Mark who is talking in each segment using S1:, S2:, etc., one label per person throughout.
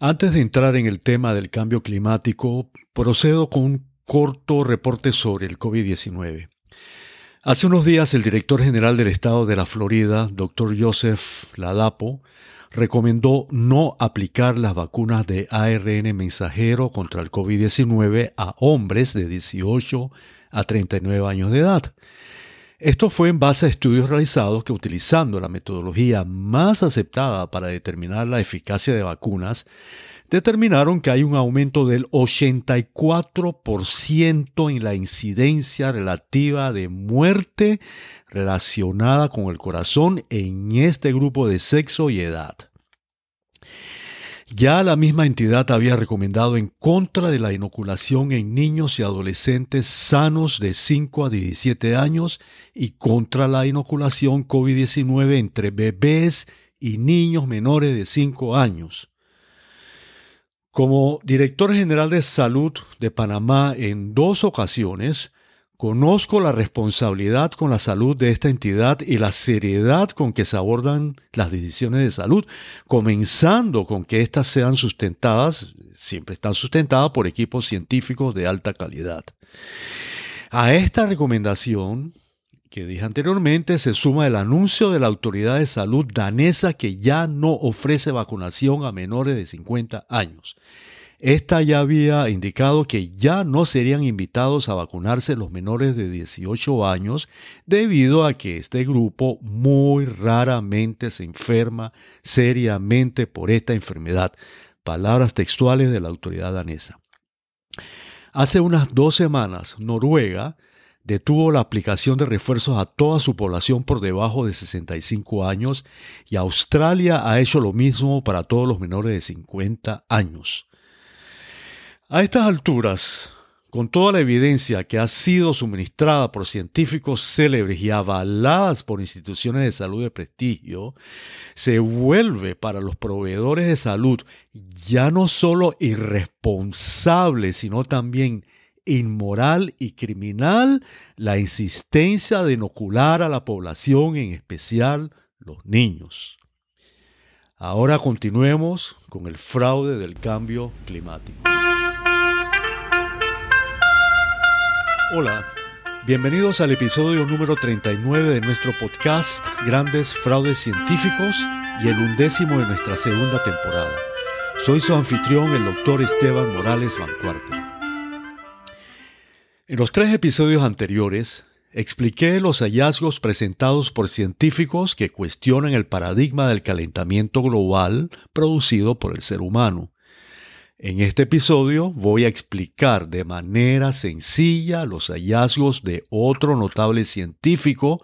S1: Antes de entrar en el tema del cambio climático, procedo con un corto reporte sobre el COVID-19. Hace unos días el director general del estado de la Florida, Dr. Joseph Ladapo, recomendó no aplicar las vacunas de ARN mensajero contra el COVID-19 a hombres de 18 a 39 años de edad. Esto fue en base a estudios realizados que utilizando la metodología más aceptada para determinar la eficacia de vacunas, determinaron que hay un aumento del 84% en la incidencia relativa de muerte relacionada con el corazón en este grupo de sexo y edad. Ya la misma entidad había recomendado en contra de la inoculación en niños y adolescentes sanos de 5 a 17 años y contra la inoculación COVID-19 entre bebés y niños menores de 5 años. Como director general de salud de Panamá en dos ocasiones, conozco la responsabilidad con la salud de esta entidad y la seriedad con que se abordan las decisiones de salud, comenzando con que éstas sean sustentadas, siempre están sustentadas por equipos científicos de alta calidad. A esta recomendación que dije anteriormente, se suma el anuncio de la Autoridad de Salud danesa que ya no ofrece vacunación a menores de 50 años. Esta ya había indicado que ya no serían invitados a vacunarse los menores de 18 años debido a que este grupo muy raramente se enferma seriamente por esta enfermedad. Palabras textuales de la autoridad danesa. Hace unas dos semanas, Noruega detuvo la aplicación de refuerzos a toda su población por debajo de 65 años y Australia ha hecho lo mismo para todos los menores de 50 años. A estas alturas, con toda la evidencia que ha sido suministrada por científicos célebres y avaladas por instituciones de salud de prestigio, se vuelve para los proveedores de salud ya no solo irresponsable, sino también inmoral y criminal la insistencia de inocular a la población, en especial los niños. Ahora continuemos con el fraude del cambio climático. Hola, bienvenidos al episodio número 39 de nuestro podcast Grandes Fraudes Científicos y el undécimo de nuestra segunda temporada. Soy su anfitrión, el doctor Esteban Morales Bancuarte. En los tres episodios anteriores expliqué los hallazgos presentados por científicos que cuestionan el paradigma del calentamiento global producido por el ser humano. En este episodio voy a explicar de manera sencilla los hallazgos de otro notable científico,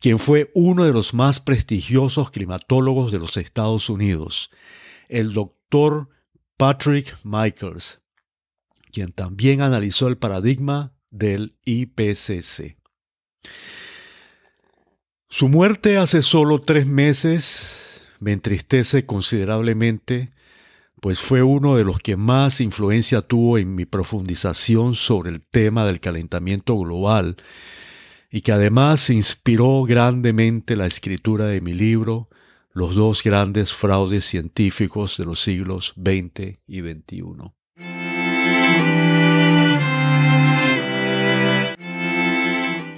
S1: quien fue uno de los más prestigiosos climatólogos de los Estados Unidos, el doctor Patrick Michaels, quien también analizó el paradigma del IPCC. Su muerte hace solo tres meses me entristece considerablemente, pues fue uno de los que más influencia tuvo en mi profundización sobre el tema del calentamiento global y que además inspiró grandemente la escritura de mi libro, Los dos grandes fraudes científicos de los siglos XX y XXI.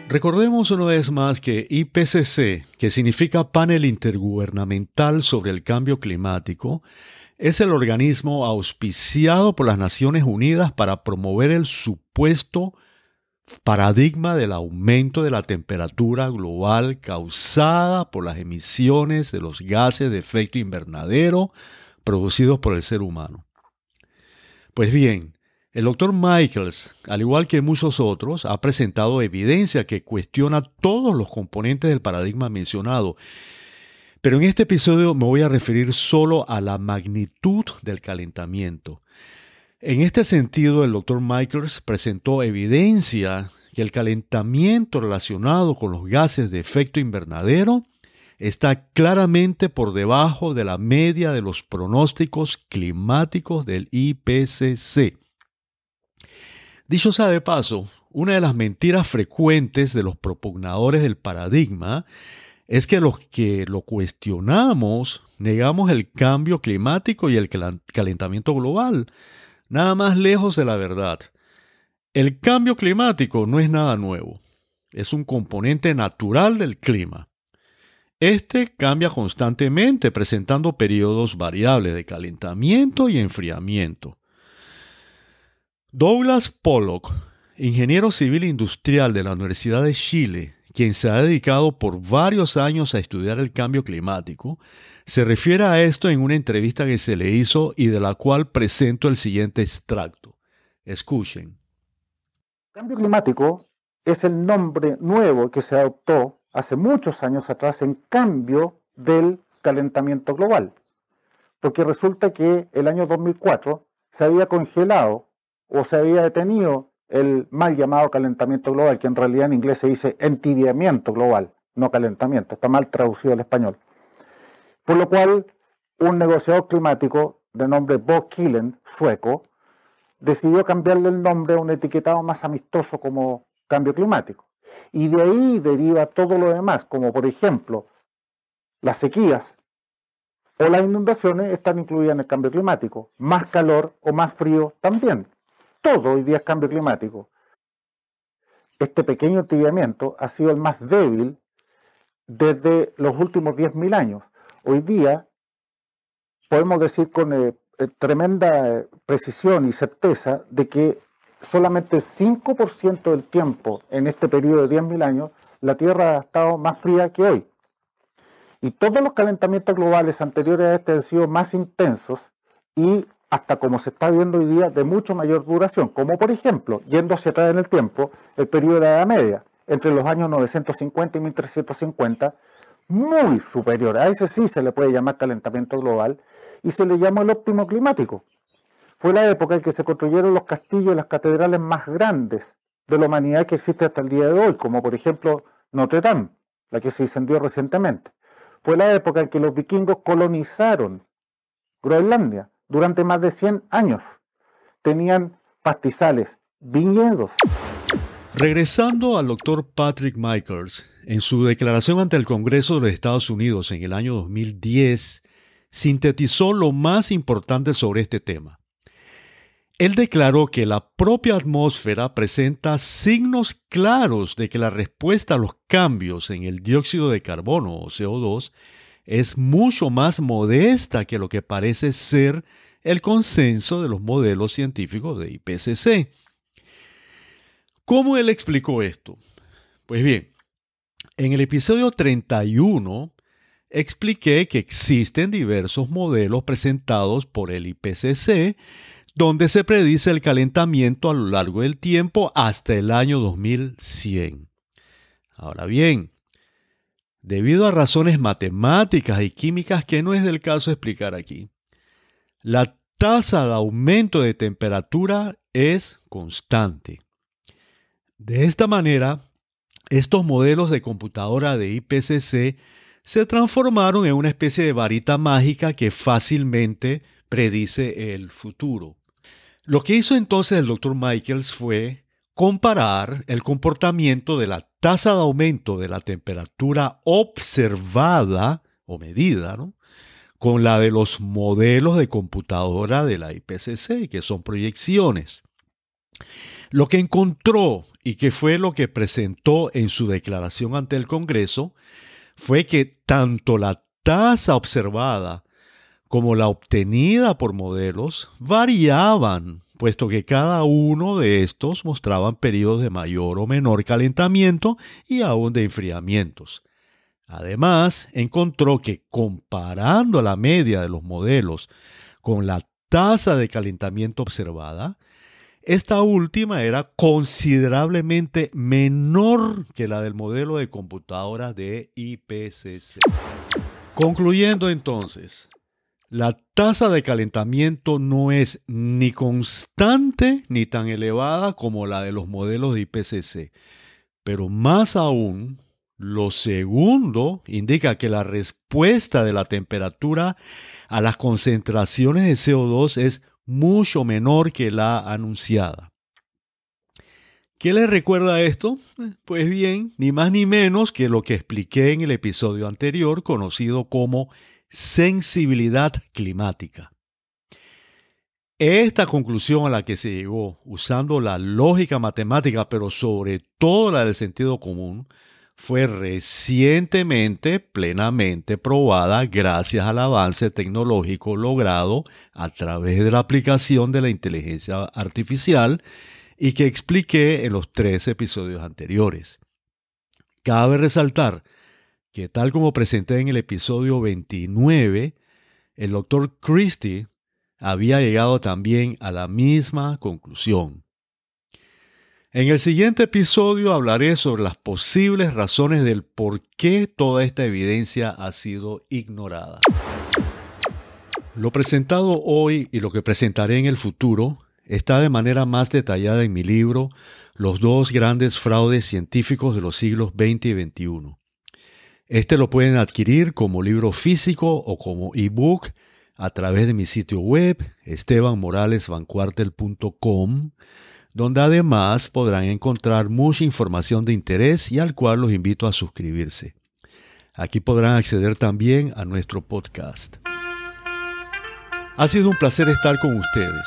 S1: Recordemos una vez más que IPCC, que significa Panel Intergubernamental sobre el Cambio Climático, es el organismo auspiciado por las Naciones Unidas para promover el supuesto paradigma del aumento de la temperatura global causada por las emisiones de los gases de efecto invernadero producidos por el ser humano. Pues bien, el doctor Michaels, al igual que muchos otros, ha presentado evidencia que cuestiona todos los componentes del paradigma mencionado. Pero en este episodio me voy a referir solo a la magnitud del calentamiento. En este sentido, el doctor Michaels presentó evidencia que el calentamiento relacionado con los gases de efecto invernadero está claramente por debajo de la media de los pronósticos climáticos del IPCC. Dicho sea de paso, una de las mentiras frecuentes de los propugnadores del paradigma es que los que lo cuestionamos negamos el cambio climático y el calentamiento global, nada más lejos de la verdad. El cambio climático no es nada nuevo, es un componente natural del clima. Este cambia constantemente presentando periodos variables de calentamiento y enfriamiento. Douglas Pollock, ingeniero civil industrial de la Universidad de Chile, quien se ha dedicado por varios años a estudiar el cambio climático, se refiere a esto en una entrevista que se le hizo y de la cual presento el siguiente extracto. Escuchen.
S2: Cambio climático es el nombre nuevo que se adoptó hace muchos años atrás en cambio del calentamiento global. Porque resulta que el año 2004 se había congelado o se había detenido el mal llamado calentamiento global, que en realidad en inglés se dice entibiamiento global, no calentamiento, está mal traducido al español. Por lo cual, un negociador climático de nombre Bob Killen, sueco, decidió cambiarle el nombre a un etiquetado más amistoso como cambio climático. Y de ahí deriva todo lo demás, como por ejemplo las sequías o las inundaciones están incluidas en el cambio climático. Más calor o más frío también. Todo hoy día es cambio climático. Este pequeño tibiamiento ha sido el más débil desde los últimos 10.000 años. Hoy día podemos decir con eh, eh, tremenda precisión y certeza de que solamente el 5% del tiempo en este periodo de 10.000 años, la Tierra ha estado más fría que hoy. Y todos los calentamientos globales anteriores a este han sido más intensos y hasta como se está viendo hoy día, de mucho mayor duración, como por ejemplo, yendo hacia atrás en el tiempo, el periodo de la Edad Media, entre los años 950 y 1350, muy superior. A ese sí se le puede llamar calentamiento global y se le llama el óptimo climático. Fue la época en que se construyeron los castillos y las catedrales más grandes de la humanidad que existe hasta el día de hoy, como por ejemplo Notre Dame, la que se incendió recientemente. Fue la época en que los vikingos colonizaron Groenlandia durante más de 100 años. Tenían pastizales, viñedos.
S1: Regresando al doctor Patrick Michaels, en su declaración ante el Congreso de los Estados Unidos en el año 2010, sintetizó lo más importante sobre este tema. Él declaró que la propia atmósfera presenta signos claros de que la respuesta a los cambios en el dióxido de carbono o CO2 es mucho más modesta que lo que parece ser el consenso de los modelos científicos de IPCC. ¿Cómo él explicó esto? Pues bien, en el episodio 31 expliqué que existen diversos modelos presentados por el IPCC donde se predice el calentamiento a lo largo del tiempo hasta el año 2100. Ahora bien, debido a razones matemáticas y químicas que no es del caso explicar aquí, la tasa de aumento de temperatura es constante. De esta manera, estos modelos de computadora de IPCC se transformaron en una especie de varita mágica que fácilmente predice el futuro. Lo que hizo entonces el doctor Michaels fue comparar el comportamiento de la tasa de aumento de la temperatura observada o medida con la de los modelos de computadora de la IPCC, que son proyecciones. Lo que encontró y que fue lo que presentó en su declaración ante el Congreso fue que tanto la tasa observada como la obtenida por modelos variaban, puesto que cada uno de estos mostraban periodos de mayor o menor calentamiento y aún de enfriamientos. Además, encontró que comparando la media de los modelos con la tasa de calentamiento observada, esta última era considerablemente menor que la del modelo de computadora de IPCC. Concluyendo entonces, la tasa de calentamiento no es ni constante ni tan elevada como la de los modelos de IPCC, pero más aún, lo segundo indica que la respuesta de la temperatura a las concentraciones de CO2 es mucho menor que la anunciada. ¿Qué les recuerda esto? Pues bien, ni más ni menos que lo que expliqué en el episodio anterior, conocido como sensibilidad climática. Esta conclusión a la que se llegó usando la lógica matemática, pero sobre todo la del sentido común, fue recientemente plenamente probada gracias al avance tecnológico logrado a través de la aplicación de la inteligencia artificial y que expliqué en los tres episodios anteriores. Cabe resaltar que tal como presenté en el episodio 29, el doctor Christie había llegado también a la misma conclusión. En el siguiente episodio hablaré sobre las posibles razones del por qué toda esta evidencia ha sido ignorada. Lo presentado hoy y lo que presentaré en el futuro está de manera más detallada en mi libro Los dos grandes fraudes científicos de los siglos XX y XXI. Este lo pueden adquirir como libro físico o como ebook a través de mi sitio web estebanmoralesvancuartel.com, donde además podrán encontrar mucha información de interés y al cual los invito a suscribirse. Aquí podrán acceder también a nuestro podcast. Ha sido un placer estar con ustedes.